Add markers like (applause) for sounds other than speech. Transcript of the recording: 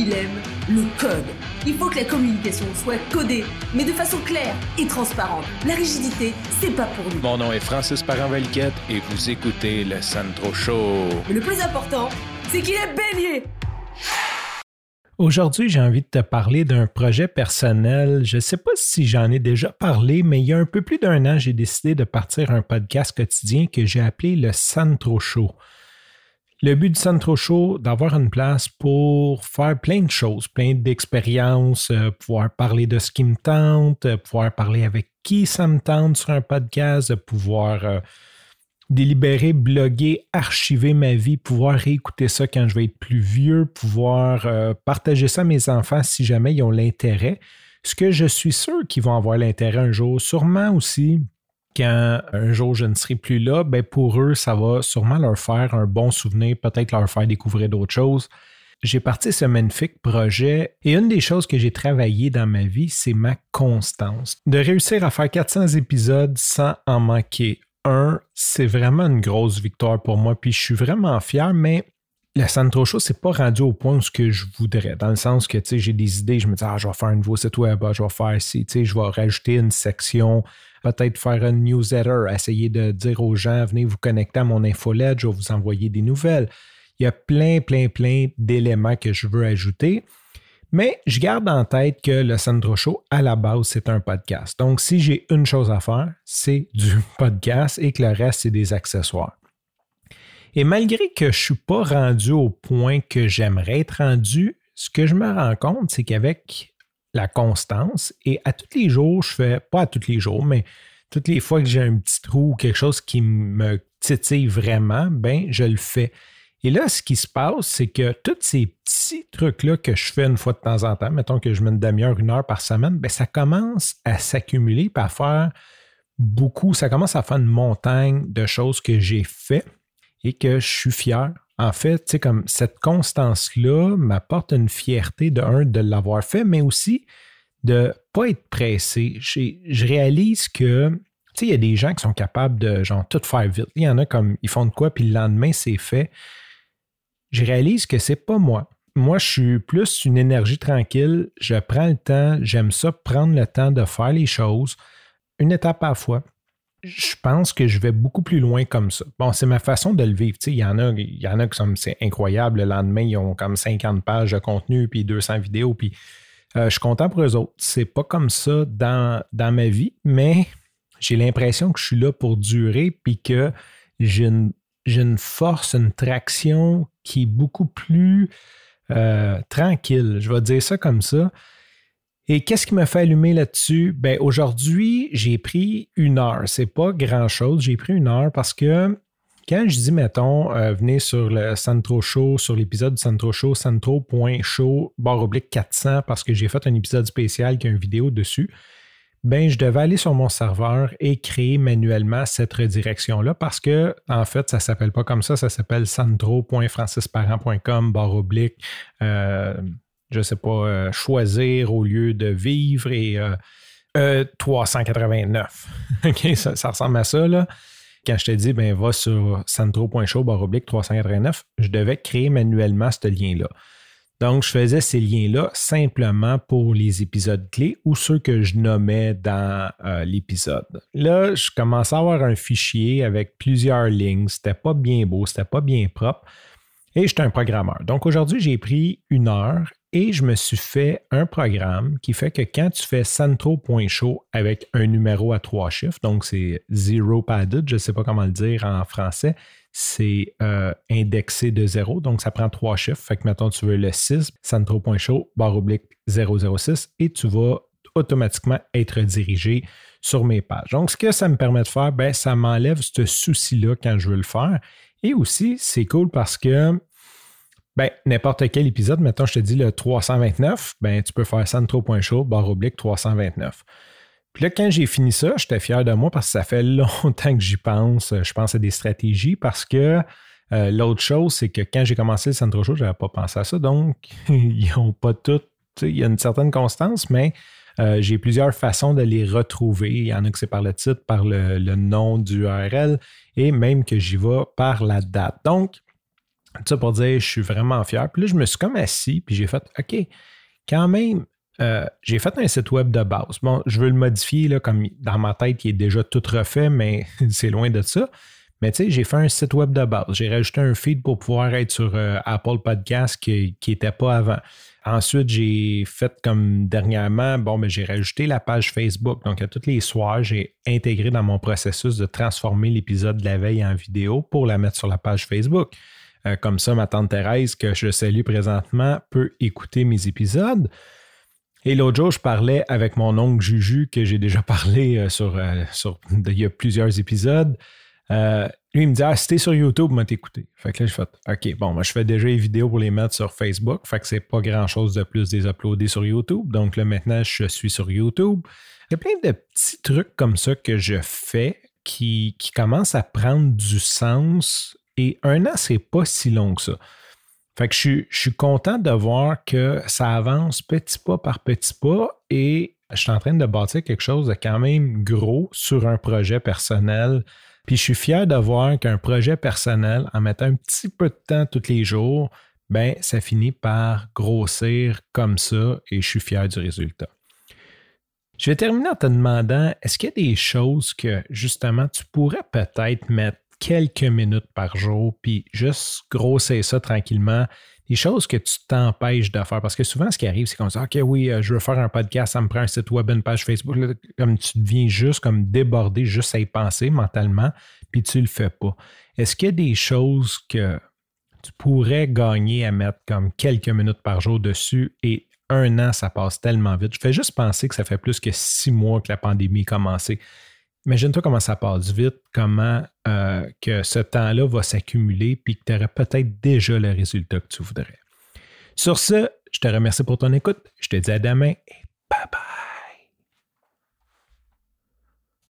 il aime le code. Il faut que la communication soit codée, mais de façon claire et transparente. La rigidité, c'est pas pour nous. Mon nom est Francis Parent-Valquette et vous écoutez le Sandro Show. Mais le plus important, c'est qu'il est bélier. Aujourd'hui, j'ai envie de te parler d'un projet personnel. Je ne sais pas si j'en ai déjà parlé, mais il y a un peu plus d'un an, j'ai décidé de partir un podcast quotidien que j'ai appelé le Sandro Show. Le but du Centro Show, d'avoir une place pour faire plein de choses, plein d'expériences, euh, pouvoir parler de ce qui me tente, euh, pouvoir parler avec qui ça me tente sur un podcast, pouvoir euh, délibérer, bloguer, archiver ma vie, pouvoir réécouter ça quand je vais être plus vieux, pouvoir partager ça à mes enfants si jamais ils ont l'intérêt. Ce que je suis sûr qu'ils vont avoir l'intérêt un jour, sûrement aussi quand un jour je ne serai plus là, ben pour eux, ça va sûrement leur faire un bon souvenir, peut-être leur faire découvrir d'autres choses. J'ai parti ce magnifique projet et une des choses que j'ai travaillé dans ma vie, c'est ma constance. De réussir à faire 400 épisodes sans en manquer un, c'est vraiment une grosse victoire pour moi. Puis je suis vraiment fier, mais le Sandro Show, c'est pas rendu au point ce que je voudrais. Dans le sens que, tu sais, j'ai des idées, je me dis, ah, je vais faire un nouveau site web, ah, je vais faire ici, tu sais, je vais rajouter une section peut-être faire un newsletter, essayer de dire aux gens, venez vous connecter à mon infolette, je vais vous envoyer des nouvelles. Il y a plein, plein, plein d'éléments que je veux ajouter. Mais je garde en tête que le Sandro Show, à la base, c'est un podcast. Donc, si j'ai une chose à faire, c'est du (laughs) podcast et que le reste, c'est des accessoires. Et malgré que je ne suis pas rendu au point que j'aimerais être rendu, ce que je me rends compte, c'est qu'avec la constance. Et à tous les jours, je fais, pas à tous les jours, mais toutes les fois que j'ai un petit trou ou quelque chose qui me titille vraiment, ben je le fais. Et là, ce qui se passe, c'est que tous ces petits trucs-là que je fais une fois de temps en temps, mettons que je mets une demi-heure, une heure par semaine, ben ça commence à s'accumuler à faire beaucoup, ça commence à faire une montagne de choses que j'ai fait et que je suis fier en fait, comme cette constance-là m'apporte une fierté de un, de l'avoir fait, mais aussi de ne pas être pressé. Je, réalise que, tu sais, il y a des gens qui sont capables de, genre, tout faire vite. Il y en a comme, ils font de quoi, puis le lendemain, c'est fait. Je réalise que c'est pas moi. Moi, je suis plus une énergie tranquille. Je prends le temps. J'aime ça, prendre le temps de faire les choses une étape à la fois je pense que je vais beaucoup plus loin comme ça. Bon, c'est ma façon de le vivre. Il y en a, y en a qui sont c'est incroyable. Le lendemain, ils ont comme 50 pages de contenu puis 200 vidéos. Puis euh, je suis content pour eux autres. C'est pas comme ça dans, dans ma vie, mais j'ai l'impression que je suis là pour durer puis que j'ai une, une, force, une traction qui est beaucoup plus euh, tranquille. Je vais dire ça comme ça. Et qu'est-ce qui m'a fait allumer là-dessus? Ben, aujourd'hui, j'ai pris une heure. C'est pas grand-chose. J'ai pris une heure parce que quand je dis, mettons, euh, venez sur le Santro Show, sur l'épisode du Santro Show, santro.show, barre oblique 400, parce que j'ai fait un épisode spécial qui a une vidéo dessus, ben, je devais aller sur mon serveur et créer manuellement cette redirection-là parce que, en fait, ça ne s'appelle pas comme ça, ça s'appelle sandro.francisparent.com, barre oblique. Euh, je sais pas, euh, choisir au lieu de vivre et 389. Euh, euh, (laughs) ça, ressemble à ça, là. Quand je te dis, ben, va sur oblique 389, je devais créer manuellement ce lien-là. Donc, je faisais ces liens-là simplement pour les épisodes clés ou ceux que je nommais dans l'épisode. Là, je commençais à avoir un fichier avec plusieurs lignes. C'était pas bien beau, c'était pas bien propre. Et j'étais un programmeur. Donc aujourd'hui, j'ai pris une heure et je me suis fait un programme qui fait que quand tu fais centro.show avec un numéro à trois chiffres, donc c'est zero padded, je ne sais pas comment le dire en français, c'est euh, indexé de zéro, donc ça prend trois chiffres. Fait que maintenant tu veux le 6, centro.show, barre oblique 006, et tu vas automatiquement être dirigé sur mes pages. Donc, ce que ça me permet de faire, ben, ça m'enlève ce souci-là quand je veux le faire. Et aussi, c'est cool parce que ben, n'importe quel épisode, maintenant je te dis le 329, ben, tu peux faire centro.show, barre oblique 329. Puis là, quand j'ai fini ça, j'étais fier de moi parce que ça fait (laughs) longtemps que j'y pense. Je pense à des stratégies parce que euh, l'autre chose, c'est que quand j'ai commencé le Centro Show, je n'avais pas pensé à ça. Donc, (laughs) ils n'ont pas tout. Il y a une certaine constance, mais euh, j'ai plusieurs façons de les retrouver. Il y en a que c'est par le titre, par le, le nom du URL et même que j'y vais par la date. Donc, Tout ça pour dire, je suis vraiment fier. Puis là, je me suis comme assis, puis j'ai fait, OK, quand même, euh, j'ai fait un site web de base. Bon, je veux le modifier là, comme dans ma tête, qui est déjà tout refait, mais (laughs) c'est loin de ça. Mais tu sais, j'ai fait un site web de base. J'ai rajouté un feed pour pouvoir être sur euh, Apple Podcast qui n'était pas avant. Ensuite, j'ai fait comme dernièrement, bon, mais j'ai rajouté la page Facebook. Donc, à tous les soirs, j'ai intégré dans mon processus de transformer l'épisode de la veille en vidéo pour la mettre sur la page Facebook. Euh, comme ça, ma tante Thérèse, que je salue présentement, peut écouter mes épisodes. Et l'autre jour, je parlais avec mon oncle Juju, que j'ai déjà (laughs) parlé euh, sur, sur, il y a plusieurs épisodes. Euh, lui, il me dit Ah, si t'es sur YouTube, m'a t'écouter. Fait que là, je fais OK, bon, moi, je fais déjà les vidéos pour les mettre sur Facebook. Fait que c'est pas grand chose de plus de les uploader sur YouTube. Donc là, maintenant, je suis sur YouTube. Il y a plein de petits trucs comme ça que je fais qui commencent à prendre du sens. Et un an, c'est pas si long que ça. Fait que je suis, content de voir que ça avance petit pas par petit pas et je suis en train de bâtir quelque chose de quand même gros sur un projet personnel puis je suis fier de voir qu'un projet personnel, en mettant un petit peu de temps tous les jours, ben ça finit par grossir comme ça et je suis fier du résultat. Je vais terminer en te demandant, est-ce qu'il y a des choses que justement tu pourrais peut-être mettre quelques minutes par jour, puis juste grossir ça tranquillement, des choses que tu t'empêches de faire. Parce que souvent, ce qui arrive, c'est qu'on se dit, OK, oui, euh, je veux faire un podcast, ça me prend un site web, une page Facebook. comme tu deviens juste comme débordé, juste à y penser mentalement, puis tu le fais pas. Est-ce qu'il y a des choses que tu pourrais gagner à mettre comme quelques minutes par jour dessus et un an, ça passe tellement vite? Je fais juste penser que ça fait plus que six mois que la pandémie a commencé. Imagine-toi comment ça passe vite, comment euh, que ce temps-là va s'accumuler, puis que tu aurais peut-être déjà le résultat que tu voudrais. Sur ce, je te remercie pour ton écoute. Je te dis à demain et bye bye.